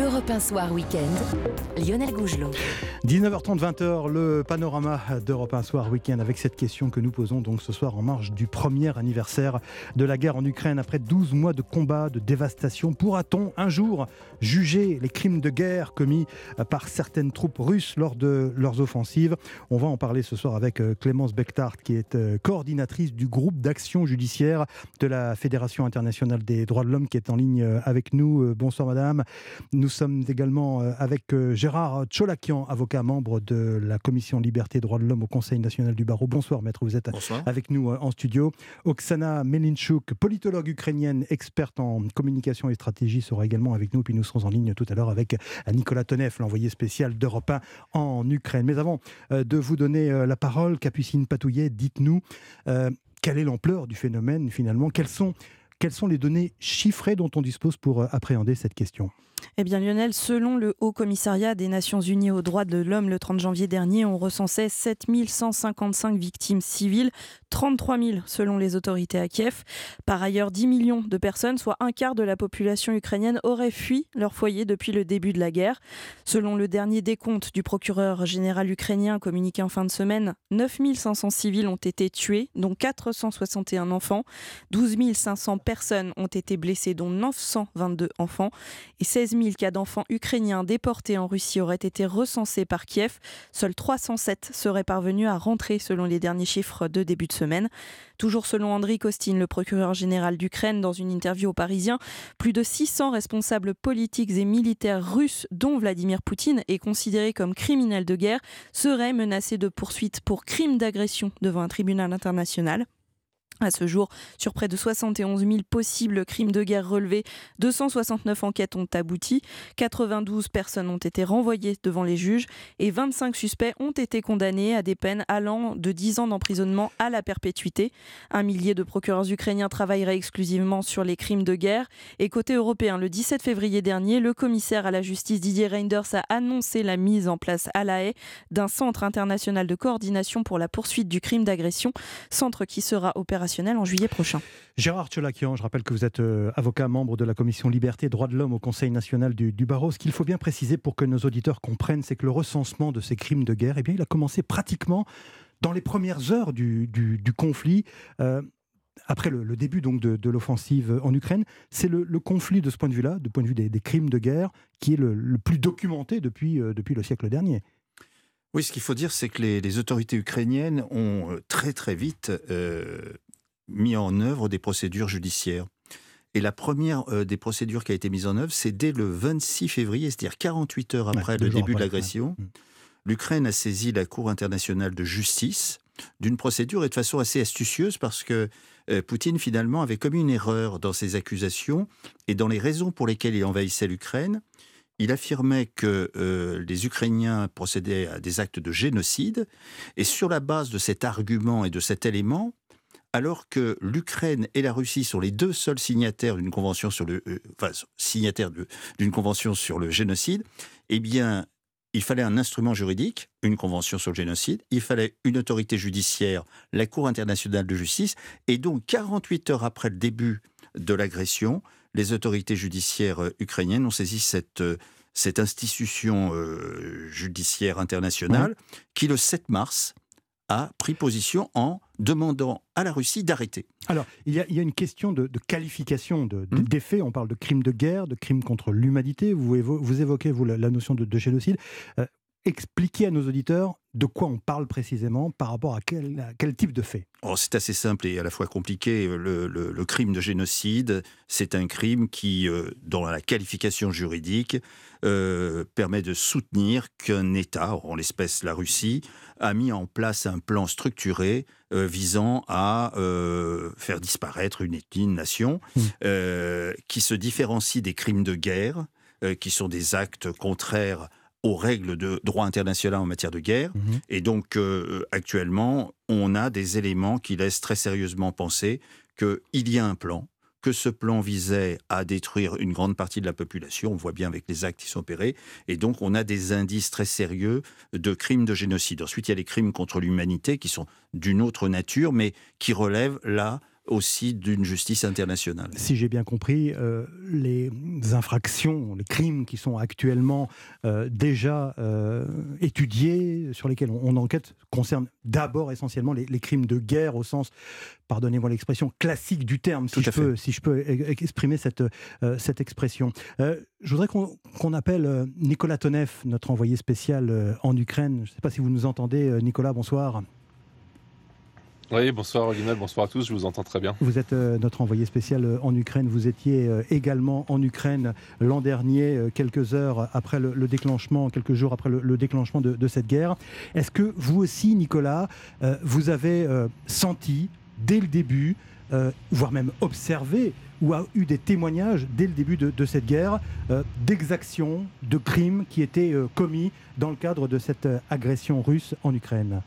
Europe 1 Soir Week-end, Lionel Gougelot. 19h30, 20h, le panorama d'Europe 1 Soir Week-end avec cette question que nous posons donc ce soir en marge du premier anniversaire de la guerre en Ukraine. Après 12 mois de combat, de dévastation, pourra-t-on un jour juger les crimes de guerre commis par certaines troupes russes lors de leurs offensives? On va en parler ce soir avec euh, Clémence Bechtart qui est euh, coordinatrice du groupe d'action judiciaire de la Fédération internationale des droits de l'homme qui est en ligne euh, avec nous. Bonsoir madame. Sommes également euh, avec euh, Gérard Tcholakian, avocat membre de la Commission Liberté et Droits de l'Homme au Conseil national du barreau. Bonsoir maître, vous êtes avec nous euh, en studio. Oksana Melinchuk, politologue ukrainienne, experte en communication et stratégie, sera également avec nous. Puis nous serons en ligne tout à l'heure avec Nicolas Tonev, l'envoyé spécial d'Europe 1 en Ukraine. Mais avant de vous donner la parole, Capucine Patouillet, dites-nous quelle est l'ampleur du phénomène finalement? Quelles sont, quelles sont les données chiffrées dont on dispose pour appréhender cette question? Eh bien Lionel, selon le Haut Commissariat des Nations Unies aux droits de l'homme le 30 janvier dernier, on recensait 7155 victimes civiles, 33 000 selon les autorités à Kiev. Par ailleurs, 10 millions de personnes, soit un quart de la population ukrainienne, auraient fui leur foyer depuis le début de la guerre. Selon le dernier décompte du procureur général ukrainien communiqué en fin de semaine, 9 500 civils ont été tués, dont 461 enfants. 12 500 personnes ont été blessées, dont 922 enfants. Et 16 16 000 cas d'enfants ukrainiens déportés en Russie auraient été recensés par Kiev. Seuls 307 seraient parvenus à rentrer selon les derniers chiffres de début de semaine. Toujours selon Andriy Kostin, le procureur général d'Ukraine, dans une interview aux Parisiens, plus de 600 responsables politiques et militaires russes, dont Vladimir Poutine, est considéré comme criminel de guerre, seraient menacés de poursuites pour crimes d'agression devant un tribunal international. À ce jour, sur près de 71 000 possibles crimes de guerre relevés, 269 enquêtes ont abouti, 92 personnes ont été renvoyées devant les juges et 25 suspects ont été condamnés à des peines allant de 10 ans d'emprisonnement à la perpétuité. Un millier de procureurs ukrainiens travailleraient exclusivement sur les crimes de guerre. Et côté européen, le 17 février dernier, le commissaire à la justice Didier Reinders a annoncé la mise en place à La Haye d'un centre international de coordination pour la poursuite du crime d'agression, centre qui sera opérationnel en juillet prochain. Gérard Tcholakian, je rappelle que vous êtes euh, avocat membre de la commission Liberté et Droits de l'Homme au Conseil national du, barreau. Ce qu'il faut bien préciser pour que nos auditeurs comprennent, c'est que le recensement de ces crimes de guerre, eh bien, il a commencé pratiquement dans les premières heures du, conflit. Euh, après le, début donc de, l'offensive en Ukraine, c'est le, conflit de ce point de vue-là, du point de vue des, crimes de guerre, qui est le, plus documenté depuis, euh, depuis le siècle dernier. Oui, ce qu'il faut dire, c'est que les, autorités ukrainiennes ont très très vite mis en œuvre des procédures judiciaires. Et la première euh, des procédures qui a été mise en œuvre, c'est dès le 26 février, c'est-à-dire 48 heures après le début de l'agression. Mm. L'Ukraine a saisi la Cour internationale de justice d'une procédure et de façon assez astucieuse parce que euh, Poutine finalement avait commis une erreur dans ses accusations et dans les raisons pour lesquelles il envahissait l'Ukraine. Il affirmait que euh, les Ukrainiens procédaient à des actes de génocide et sur la base de cet argument et de cet élément, alors que l'Ukraine et la Russie sont les deux seuls signataires d'une convention sur le, euh, enfin, signataires d'une convention sur le génocide, eh bien, il fallait un instrument juridique, une convention sur le génocide, il fallait une autorité judiciaire, la Cour internationale de justice, et donc 48 heures après le début de l'agression, les autorités judiciaires euh, ukrainiennes ont saisi cette, euh, cette institution judiciaire internationale qui, le 7 mars, a pris position en demandant à la Russie d'arrêter. Alors, il y, a, une question de, qualification de, hmm. des faits. On parle de crimes de guerre, de crimes contre l'humanité. Vous, vous, évoquez, vous, la, notion de, génocide. Euh, expliquez à nos auditeurs de quoi on parle précisément par rapport à quel, quel type de fait oh, C'est assez simple et à la fois compliqué. Le, crime de génocide, c'est un crime qui, euh, dans la qualification juridique, euh, permet de soutenir qu'un État, en l'espèce la Russie, a mis en place un plan structuré euh, visant à faire disparaître une ethnie, une nation, mmh. qui se différencie des crimes de guerre, qui sont des actes contraires aux règles de droit international en matière de guerre. Mhm. Et donc, euh, actuellement, on a des éléments qui laissent très sérieusement penser qu'il y a un plan, que ce plan visait à détruire une grande partie de la population, on voit bien avec les actes qui sont opérés, et donc on a des indices très sérieux de crimes de génocide. Ensuite, il y a les crimes contre l'humanité qui sont d'une autre nature, mais qui relèvent là aussi d'une justice internationale. Si j'ai bien compris, euh, les infractions, les crimes qui sont actuellement euh, déjà euh, étudiés, sur lesquels on, enquête, concernent d'abord essentiellement les, crimes de guerre au sens, pardonnez-moi l'expression, classique du terme, si je, peux, si je, peux, exprimer cette, cette expression. je voudrais qu'on appelle Nicolas Tonev, notre envoyé spécial en Ukraine. Je ne sais pas si vous nous entendez, Nicolas, bonsoir. Oui, bonsoir Lionel, bonsoir à tous, je vous entends très bien. Vous êtes euh, notre envoyé spécial euh, en Ukraine, vous étiez euh, également en Ukraine l'an dernier, quelques heures après le, déclenchement, quelques jours après le, déclenchement de, cette guerre. Est-ce que vous aussi, Nicolas, vous avez senti dès le début, voire même observé, ou a eu des témoignages dès le début de, cette guerre d'exactions, de crimes qui étaient commis dans le cadre de cette agression russe en Ukraine?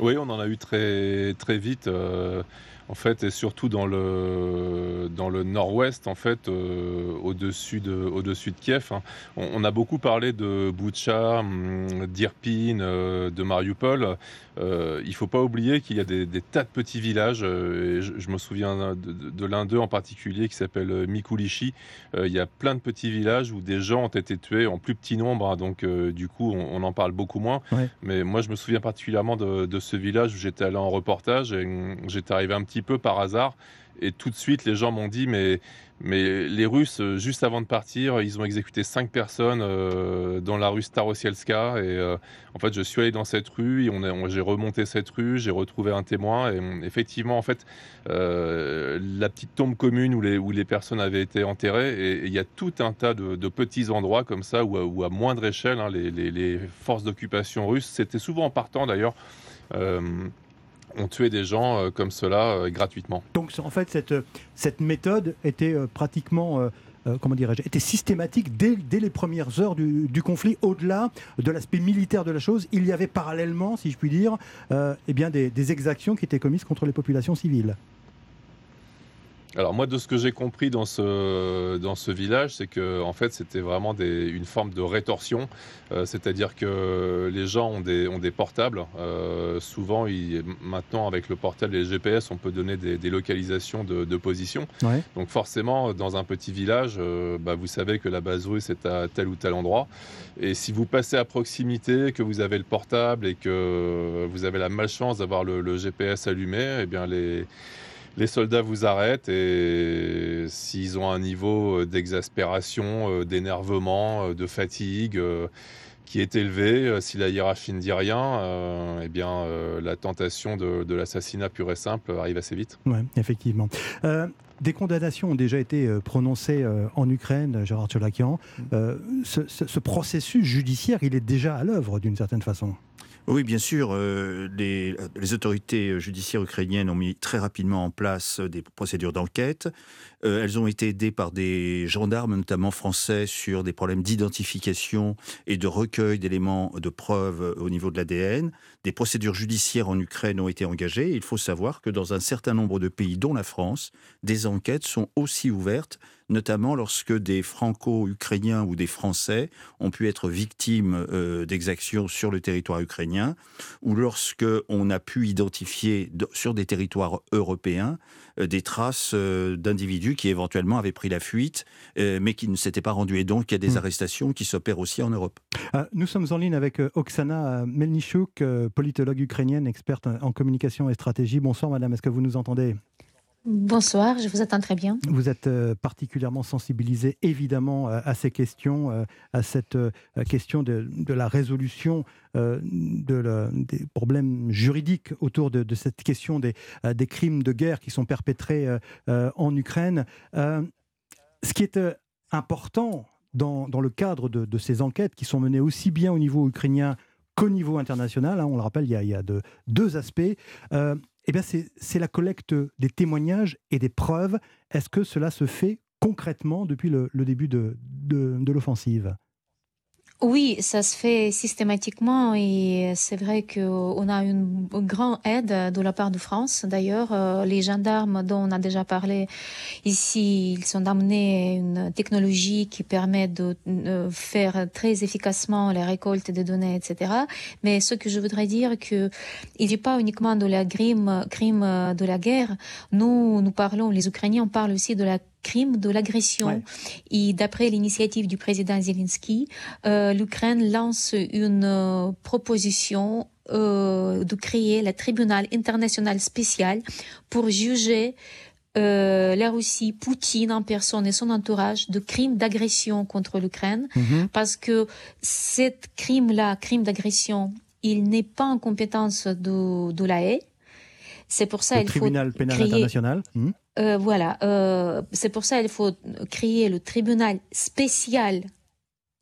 Oui, on en a eu très, très vite. Euh, en fait, et surtout dans le, dans le nord-ouest, en fait, euh, au-dessus de, au de Kiev. Hein. On, a beaucoup parlé de Boucha, hum, d'Irpin, euh, de Mariupol. Euh, il ne faut pas oublier qu'il y a des, tas de petits villages. Et je, me souviens de, l'un d'eux en particulier qui s'appelle Mikulichi. il y a plein de petits villages où des gens ont été tués en plus petit nombre. Hein. donc, du coup, on, en parle beaucoup moins. Mais moi, je me souviens particulièrement de, de ce village où j'étais allé en reportage et hum, j'étais arrivé un petit peu par hasard. Et tout de suite, les gens m'ont dit, mais, mais les Russes, euh, juste avant de partir, ils ont exécuté cinq personnes euh, dans la rue Starosielska. Et euh, en fait, je suis allé dans cette rue, j'ai remonté cette rue, j'ai retrouvé un témoin. Et effectivement, en fait, la petite tombe commune où les, où les personnes avaient été enterrées, et il y a tout un tas de, petits endroits comme ça où, à moindre échelle, hein, les, les, forces d'occupation russes, c'était souvent en partant d'ailleurs ont tué des gens euh, comme cela euh, gratuitement. Donc en fait, cette, cette méthode était euh, pratiquement... comment dirais-je, était systématique dès, dès, les premières heures du, conflit. Au-delà de l'aspect militaire de la chose, il y avait parallèlement, si je puis dire, eh bien des, exactions qui étaient commises contre les populations civiles. Alors moi, de ce que j'ai compris dans ce, dans ce village, c'est que en fait, c'était vraiment des, une forme de rétorsion, euh, c'est-à-dire que les gens ont des, ont des portables. Euh, souvent, maintenant, avec le portable et les GPS, on peut donner des, localisations de, position. Donc forcément, dans un petit village, euh, bah, vous savez que la base russe est à tel ou tel endroit. Et si vous passez à proximité, que vous avez le portable et que vous avez la malchance d'avoir le, le GPS allumé, eh bien les les soldats vous arrêtent et s'ils ont un niveau euh, d'exaspération, euh, d'énervement, euh, de fatigue qui est élevé, si la hiérarchie ne dit rien, eh bien la tentation de, l'assassinat pur et simple arrive assez vite. Oui, effectivement. des condamnations ont déjà été prononcées en Ukraine, Gérard Tcholakian. Mm. ce, processus judiciaire, il est déjà à l'œuvre d'une certaine façon. Oui, bien sûr. Euh, les, autorités judiciaires ukrainiennes ont mis très rapidement en place des procédures d'enquête. Euh, elles ont été aidées par des gendarmes, notamment français, sur des problèmes d'identification et de recueil d'éléments de preuves au niveau de l'ADN. Des procédures judiciaires en Ukraine ont été engagées. Il faut savoir que dans un certain nombre de pays, dont la France, des enquêtes sont aussi ouvertes notamment lorsque des franco-ukrainiens ou des Français ont pu être victimes euh, d'exactions sur le territoire ukrainien, ou lorsque on a pu identifier sur des territoires européens euh, des traces euh, d'individus qui éventuellement avaient pris la fuite, mais qui ne s'étaient pas rendus. Et donc, il y a des hmm. arrestations qui s'opèrent aussi en Europe. nous sommes en ligne avec Oksana Melnichuk, politologue ukrainienne, experte en communication et stratégie. Bonsoir, madame. Est-ce que vous nous entendez? Bonsoir, je vous attends très bien. Vous êtes euh, particulièrement sensibilisé évidemment euh, à ces questions, euh, à cette question de, la résolution de des problèmes juridiques autour de, cette question des, crimes de guerre qui sont perpétrés en Ukraine. ce qui est important dans, le cadre de, ces enquêtes qui sont menées aussi bien au niveau ukrainien qu'au niveau international, hein, on le rappelle, il y a, deux aspects eh bien, c'est la collecte des témoignages et des preuves. Est-ce que cela se fait concrètement depuis le, début de, de, l'offensive? Oui, ça se fait systématiquement et c'est vrai qu'on a une grande aide de la part de France. D'ailleurs, euh, les gendarmes dont on a déjà parlé ici, ils sont amenés une technologie qui permet de faire très efficacement la récolte des données, etc. Mais ce que je voudrais dire que il n'est pas uniquement de la crime, crime de la guerre. Nous, nous parlons, les Ukrainiens parlent aussi de la crime de l'agression. Et d'après l'initiative du président Zelensky, euh, l'Ukraine lance une euh, proposition euh, de créer le tribunal international spécial pour juger la Russie, Poutine en personne et son entourage de crimes d'agression contre l'Ukraine, mhm. parce que cette crime-là, crime d'agression, il n'est pas en compétence de, de la haie. C'est pour ça qu'il faut tribunal pénal international. Hmm. Euh, voilà, euh, c'est pour ça faut créer le tribunal spécial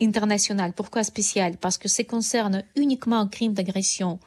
international. Pourquoi spécial? Parce que ça concerne uniquement un crime d'agression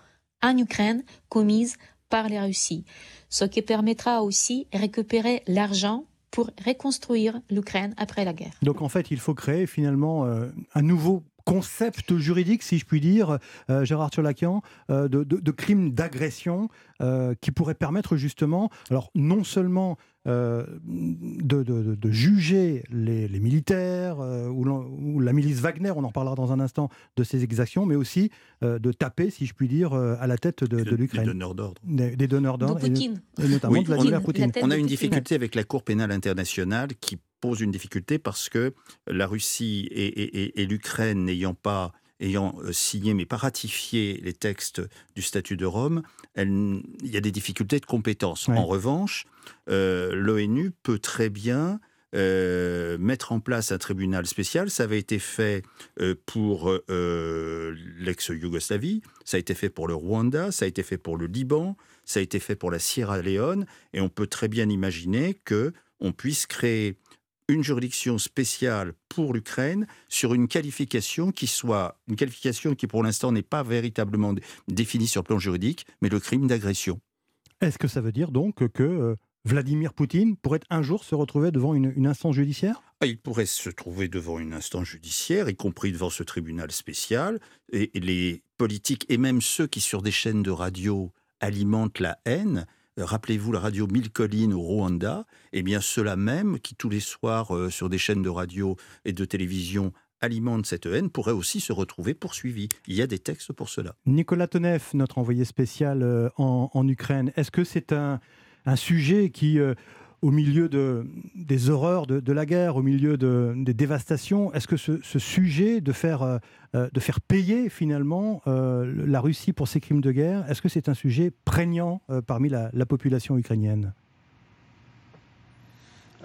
en Ukraine commise par la Russie, ce qui permettra aussi de récupérer l'argent pour reconstruire l'Ukraine après la guerre. Donc en fait, il faut créer finalement euh, un nouveau concept juridique, si je puis dire, euh, Gérard Tcholakian, euh, de, de, crimes d'agression euh, qui pourrait permettre justement, alors non seulement de, juger les, militaires ou, la milice Wagner, on en parlera dans un instant de ces exactions, mais aussi de taper, si je puis dire, à la tête de, l'Ukraine. Des donneurs d'ordre. Des, donneurs d'ordre. Et, et, notamment de Vladimir Poutine. On a une difficulté avec la Cour pénale internationale qui pose une difficulté parce que la Russie et, l'Ukraine n'ayant pas ayant euh, signé mais pas ratifié les textes du statut de Rome, il y a des difficultés de compétence. En revanche, euh, l'ONU peut très bien euh, mettre en place un tribunal spécial. Ça avait été fait pour l'ex-Yougoslavie, ça a été fait pour le Rwanda, ça a été fait pour le Liban, ça a été fait pour la Sierra Leone, et on peut très bien imaginer que on puisse créer une juridiction spéciale pour l'Ukraine sur une qualification qui soit une qualification qui pour l'instant n'est pas véritablement définie sur le plan juridique, mais le crime d'agression. Est-ce que ça veut dire donc que euh, Vladimir Poutine pourrait un jour se retrouver devant une, instance judiciaire? Ah, Il pourrait se trouver devant une instance judiciaire, y compris devant ce tribunal spécial, et les politiques et même ceux qui sur des chaînes de radio alimentent la haine Rappelez-vous la radio Mille Collines au Rwanda, eh bien ceux-là même qui tous les soirs euh, sur des chaînes de radio et de télévision alimentent cette haine pourraient aussi se retrouver poursuivis. Il y a des textes pour cela. Nicolas Tonev, notre envoyé spécial euh, en, Ukraine, est-ce que c'est un, sujet qui, euh, au milieu de, des horreurs de, la guerre, au milieu de, des dévastations, est-ce que ce, sujet de faire, euh, euh, de faire payer finalement euh, la Russie pour ses crimes de guerre, est-ce que c'est un sujet prégnant parmi la, population ukrainienne?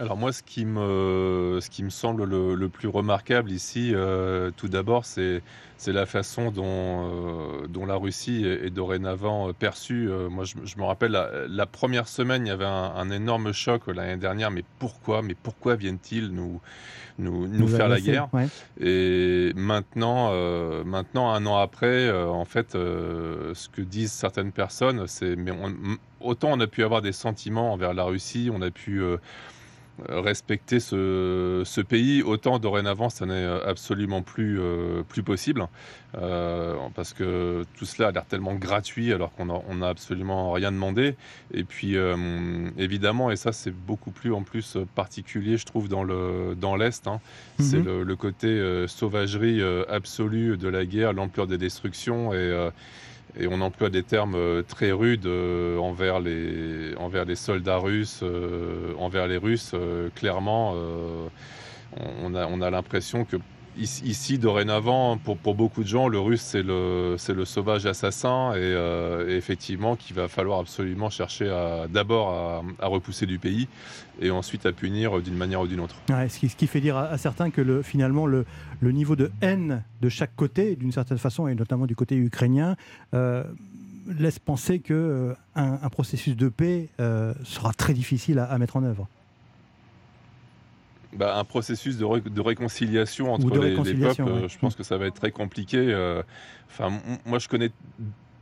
Alors moi, ce qui me, ce qui me semble le, plus remarquable ici, tout d'abord, c'est c'est la façon dont, euh, dont la Russie est, dorénavant euh, perçue. Euh, moi, je, me rappelle, la, première semaine, il y avait un, énorme choc l'année dernière. Mais pourquoi Mais pourquoi viennent-ils nous, nous, nous, faire la guerre Et maintenant, maintenant, un an après, en fait, ce que disent certaines personnes, c'est mais autant on a pu avoir des sentiments envers la Russie, on a pu respecter ce, pays, autant dorénavant, ça n'est euh, absolument plus, euh, plus possible. Euh, parce que tout cela a l'air tellement gratuit alors qu'on n'a absolument rien demandé. Et puis, évidemment, et ça, c'est beaucoup plus en plus particulier, je trouve, dans l'Est, dans hein, c'est mhm. le, côté sauvagerie absolue de la guerre, l'ampleur des destructions et et on emploie des termes euh, très rudes euh, envers, les, soldats russes, euh, envers les Russes. clairement, on a l'impression que ici, dorénavant, pour, beaucoup de gens, le russe, c'est le, sauvage assassin et, effectivement qu'il va falloir absolument chercher d'abord à, repousser du pays et ensuite à punir d'une manière ou d'une autre. ce, qui, fait dire à, certains que le, finalement le, niveau de haine de chaque côté, d'une certaine façon, et notamment du côté ukrainien, euh, laisse penser qu'un euh, un processus de paix euh, sera très difficile à, mettre en œuvre. Bah, un processus de, de, réconciliation entre les, peuples, je pense que ça va être très compliqué. Enfin, moi, je connais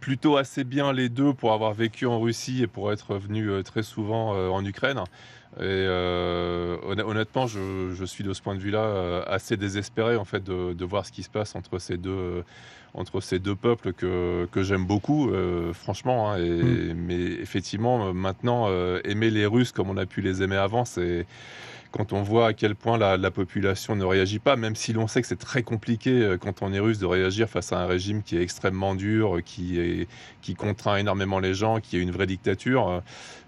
plutôt assez bien les deux pour avoir vécu en Russie et pour être venu très souvent en Ukraine. Et honnêtement, je, suis de ce point de vue-là assez désespéré en fait de, de, voir ce qui se passe entre ces deux entre ces deux peuples que, que j'aime beaucoup, euh, franchement. Hein, et, mm. Mais effectivement, maintenant, euh, aimer les Russes comme on a pu les aimer avant, c'est quand on voit à quel point la, population ne réagit pas, même si l'on sait que c'est très compliqué euh, quand on est russe de réagir face à un régime qui est extrêmement dur, qui, est, qui contraint énormément les gens, qui est une vraie dictature.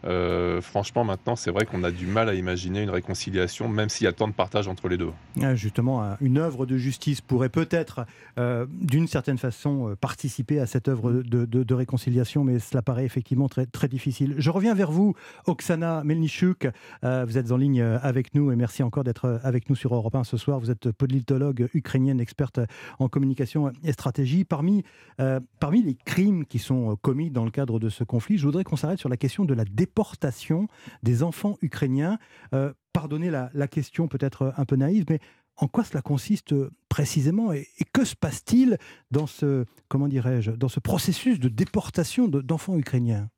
Euh, franchement, maintenant, c'est vrai qu'on a du mal à imaginer une réconciliation, même s'il y a tant de partage entre les deux. Ah, justement, une œuvre de justice pourrait peut-être, euh, d'une certaine façon, participer à cette œuvre de, réconciliation, mais cela paraît effectivement très difficile. Je reviens vers vous, Oksana Melnichuk. vous êtes en ligne avec nous et merci encore d'être euh, avec nous sur Europe 1 ce soir. Vous êtes politologue ukrainienne, experte en communication et stratégie. Parmi, euh, parmi les crimes qui sont commis dans le cadre de ce conflit, je voudrais qu'on s'arrête sur la question de la déportation des enfants ukrainiens. Euh, pardonnez la, la question peut-être un peu naïve, mais en quoi cela consiste précisément et, que se passe-t-il dans ce comment dirais-je dans ce processus de déportation d'enfants ukrainiens?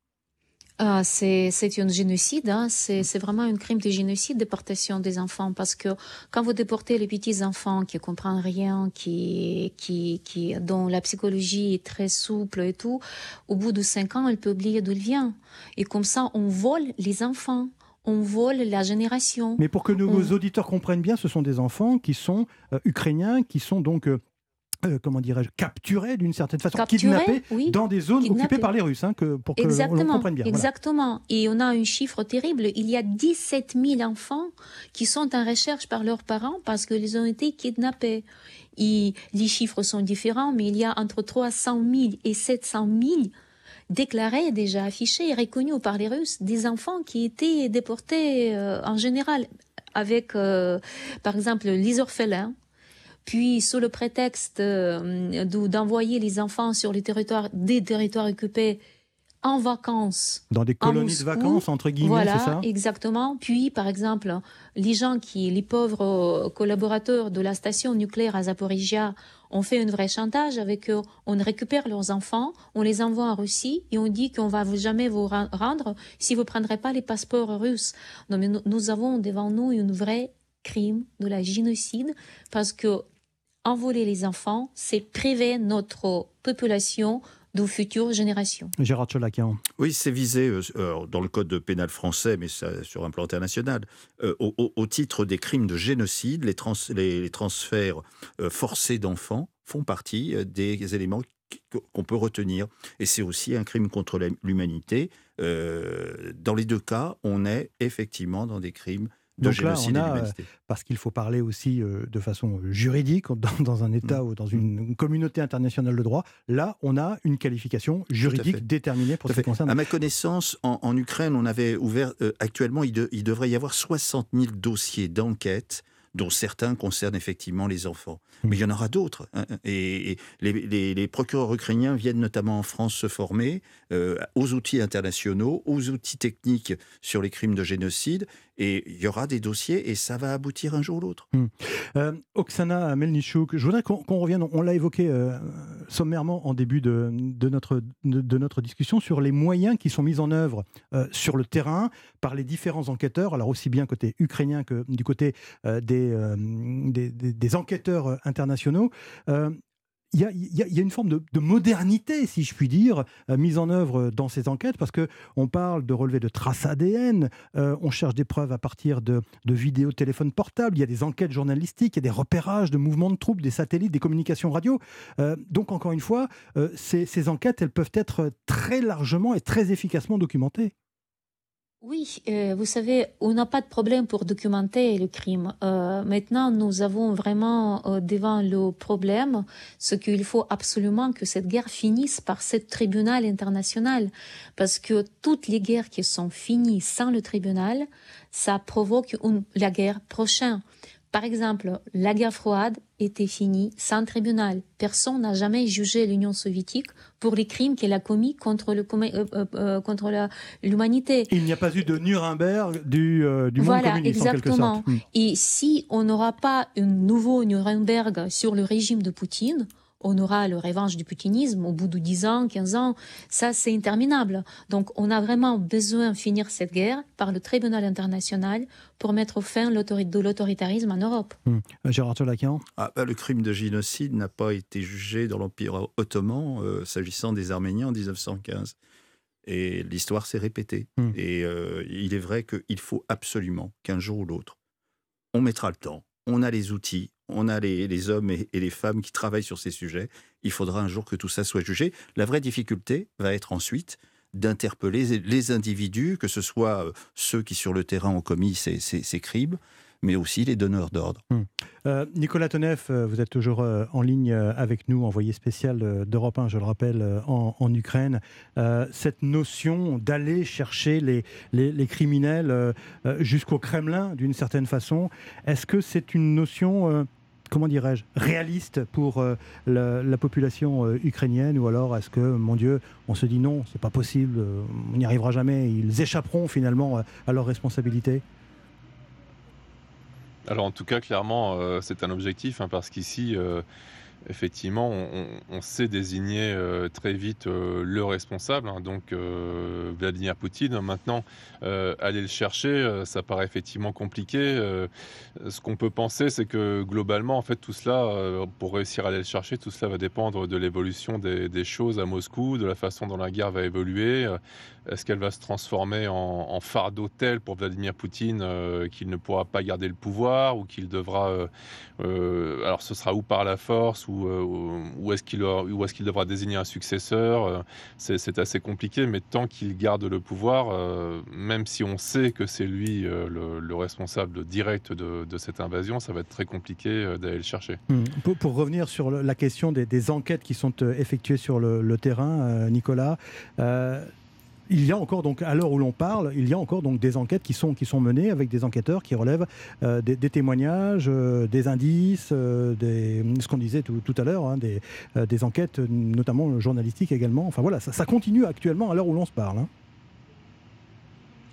Ah, c'est un génocide, hein. c'est vraiment un crime de génocide, déportation des enfants, parce que quand vous déportez les petits enfants qui comprennent rien, qui, qui, qui, dont la psychologie est très souple et tout, au bout de cinq ans, elle peut oublier d'où elle vient. Et comme ça, on vole les enfants on vole la génération. Mais pour que nos auditeurs comprennent bien, ce sont des enfants qui sont euh, ukrainiens, qui sont donc euh, euh, comment dirais-je, capturés d'une certaine façon, kidnappés dans des zones occupées par les Russes, hein, que, pour que Exactement. comprenne bien. Exactement. Et on a un chiffre terrible. Il y a 17 000 enfants qui sont en recherche par leurs parents parce qu'ils ont été kidnappés. Et les chiffres sont différents, mais il y a entre 300 000 et 700 000 déclarés, déjà affichés et reconnus par les Russes, des enfants qui étaient déportés euh, en général avec, euh, par exemple, les orphelins, puis sous le prétexte euh, d'envoyer les enfants sur les territoires, des territoires occupés en vacances. Dans des colonies de vacances, entre guillemets, voilà, c'est ça? exactement. Puis, par exemple, les gens qui, les pauvres collaborateurs de la station nucléaire à Zaporizhia, ont fait un vrai chantage avec eux. On récupère leurs enfants, on les envoie en Russie et on dit qu'on va jamais vous rendre si vous prendrez pas les passeports russes. Non, mais nous avons devant nous une vraie crime de la génocide parce que envoler les enfants, c'est priver notre population de futures générations. Gérard Cholakian. Oui, c'est visé euh, dans le code pénal français, mais ça, sur un plan international, euh, au, titre des crimes de génocide, les, les, transferts euh, forcés d'enfants font partie des éléments qu'on peut retenir. Et c'est aussi un crime contre l'humanité. dans les deux cas, on est effectivement dans des crimes donc là, on a, euh, parce qu'il faut parler aussi euh, de façon euh, juridique, dans, un État mm. ou dans une, communauté internationale de droit, là, on a une qualification juridique déterminée pour ce qui concerne. À ma connaissance, en, Ukraine, on avait ouvert, actuellement, il, il, devrait y avoir 60 000 dossiers d'enquête dont certains concernent effectivement les enfants. Hmm. Mais il y en aura d'autres. Hein, hein. et, les, procureurs ukrainiens viennent notamment en France se former euh, aux outils internationaux, aux outils techniques sur les crimes de génocide. Et il y aura des dossiers et ça va aboutir un jour ou l'autre. Hmm. Euh, Oksana Melnichuk, je voudrais qu'on revienne, on l'a évoqué euh, sommairement en début de, notre, de, notre discussion, sur les moyens qui sont mis en œuvre sur le terrain par les différents enquêteurs, alors aussi bien côté ukrainien que du côté des euh, des, enquêteurs euh, internationaux. Euh, il y, a, une forme de, modernité, si je puis dire, mise en œuvre dans ces enquêtes, parce que on parle de relevé de traces ADN, on cherche des preuves à partir de, de, vidéos téléphones portables, il y a des enquêtes journalistiques, il y a des repérages de mouvements de troupes, des satellites, des communications radio. donc encore une fois, ces, ces enquêtes, elles peuvent être très largement et très efficacement documentées. Oui, euh, vous savez, on n'a pas de problème pour documenter le crime. Euh, maintenant, nous avons vraiment euh, devant le problème ce qu'il faut absolument que cette guerre finisse par ce tribunal international, parce que toutes les guerres qui sont finies sans le tribunal, ça provoque une, la guerre prochaine. Par exemple, la guerre froide était finie sans tribunal. Personne n'a jamais jugé l'Union soviétique pour les crimes qu'elle a commis contre le euh, euh, euh, contre l'humanité. Il n'y a pas eu de Nuremberg du, du monde voilà, exactement. en quelque sorte. Et si on n'aura pas un nouveau Nuremberg sur le régime de Poutine, on aura le revanche du putinisme au bout de 10 ans, 15 ans. Ça, c'est interminable. Donc, on a vraiment besoin de finir cette guerre par le tribunal international pour mettre fin de l'autoritarisme en Europe. Hum. Gérard Tolakian ah, bah, Le crime de génocide n'a pas été jugé dans l'Empire ottoman euh, s'agissant des Arméniens en 1915. Et l'histoire s'est répétée. Hum. Et euh, il est vrai qu'il faut absolument qu'un jour ou l'autre, on mettra le temps, on a les outils, on a les, hommes et, les femmes qui travaillent sur ces sujets. Il faudra un jour que tout ça soit jugé. La vraie difficulté va être ensuite d'interpeller les individus, que ce soit euh, ceux qui sur le terrain ont commis ces, crimes, mais aussi les donneurs d'ordre. Hmm. Euh, Nicolas Tonev, euh, vous êtes toujours en ligne avec nous, envoyé spécial d'Europe 1, je le rappelle, en, Ukraine. cette notion d'aller chercher les, les criminels jusqu'au Kremlin, d'une certaine façon, est-ce que c'est une notion comment dirais-je, réaliste pour euh, la, population euh, ukrainienne Ou alors est-ce que, mon Dieu, on se dit non, c'est pas possible, euh, on n'y arrivera jamais, ils échapperont finalement à leurs responsabilités? Alors en tout cas, clairement, c'est un objectif, hein, parce qu'ici, effectivement, on, sait désigner euh, très vite euh, le responsable, hein, donc euh, Vladimir Poutine. Maintenant, aller le chercher, ça paraît effectivement compliqué. ce qu'on peut penser, c'est que globalement, en fait, tout cela, pour réussir à aller le chercher, tout cela va dépendre de l'évolution des, choses à Moscou, de la façon dont la guerre va évoluer. Est-ce qu'elle va se transformer en, en fardeau tel pour Vladimir Poutine qu'il ne pourra pas garder le pouvoir ou qu'il devra... alors ce sera ou par la force ou ou, est-ce qu'il est qu'il devra désigner un successeur euh, C'est assez compliqué, mais tant qu'il garde le pouvoir, euh, même si on sait que c'est lui euh, le, responsable direct de, cette invasion, ça va être très compliqué d'aller le chercher. Hmm. Pour, revenir sur la question des, enquêtes qui sont effectuées sur le terrain, Nicolas, il y a encore, donc, à l'heure où l'on parle, il y a encore donc des enquêtes qui sont, menées avec des enquêteurs qui relèvent euh, des, témoignages, euh, des indices, euh, ce qu'on disait tout, à l'heure, hein, des, des, enquêtes notamment journalistiques également. Enfin voilà, ça, continue actuellement à l'heure où l'on se parle. Hein.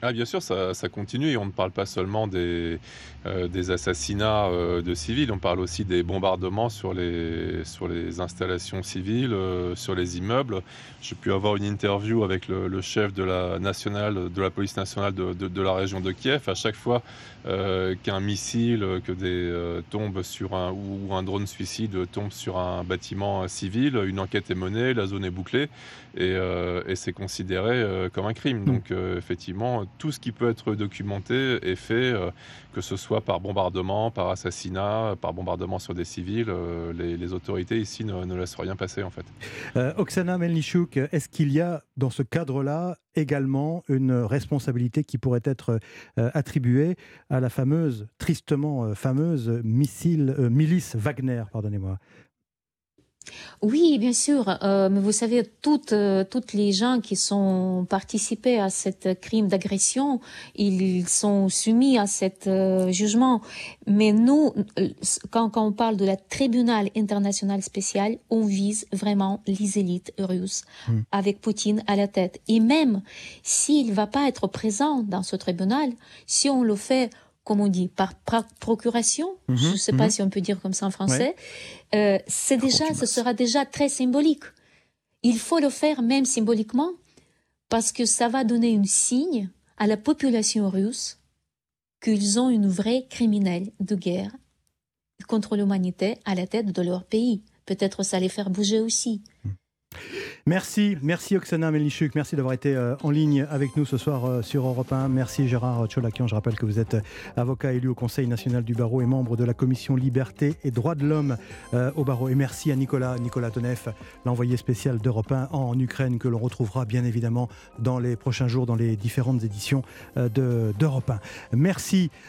Ah, bien sûr, ça, continue et on ne parle pas seulement des, euh, des assassinats euh, de civils, on parle aussi des bombardements sur les, sur les installations civiles, euh, sur les immeubles. J'ai pu avoir une interview avec le, chef de la, nationale, de la police nationale de, de, la région de Kiev. À chaque fois qu'un missile que des, tombe sur un, ou un drone suicide tombe sur un bâtiment civil, une enquête est menée, la zone est bouclée et, et c'est considéré comme un crime. Mmh. Donc effectivement, tout ce qui peut être documenté est fait, euh, que ce soit par bombardement, par assassinat, par bombardement sur des civils. Euh, les, autorités ici ne, laissent rien passer en fait. Euh, Oksana Melnichuk, est-ce qu'il y a dans ce cadre-là également une responsabilité qui pourrait être attribuée à la fameuse, tristement fameuse missile, milice Wagner, pardonnez-moi oui, bien sûr. Euh, mais vous savez, toutes, euh, toutes les gens qui sont participés à cette crime d'agression, ils sont soumis à cet euh, jugement. Mais nous, quand, quand on parle de la tribunal international spécial, on vise vraiment les élites russes, hmm. avec Poutine à la tête. Et même s'il va pas être présent dans ce tribunal, si on le fait comme on dit, par, procuration, mhm, je ne sais pas mhm. si on peut dire comme ça en français, euh, c'est déjà, ce sera déjà très symbolique. Il faut le faire même symboliquement parce que ça va donner un signe à la population russe qu'ils ont une vraie criminelle de guerre contre l'humanité à la tête de leur pays. Peut-être ça les faire bouger aussi. Hmm. Merci, merci Oksana Melichuk, merci d'avoir été euh, en ligne avec nous ce soir euh, sur Europe 1. Merci Gérard Tcholakian, je rappelle que vous êtes euh, avocat élu au Conseil national du barreau et membre de la commission Liberté et Droits de l'homme au barreau. Et merci à Nicolas, Nicolas Tonef, l'envoyé spécial d'Europe 1 en Ukraine, que l'on retrouvera bien évidemment dans les prochains jours dans les différentes éditions d'Europe 1. Merci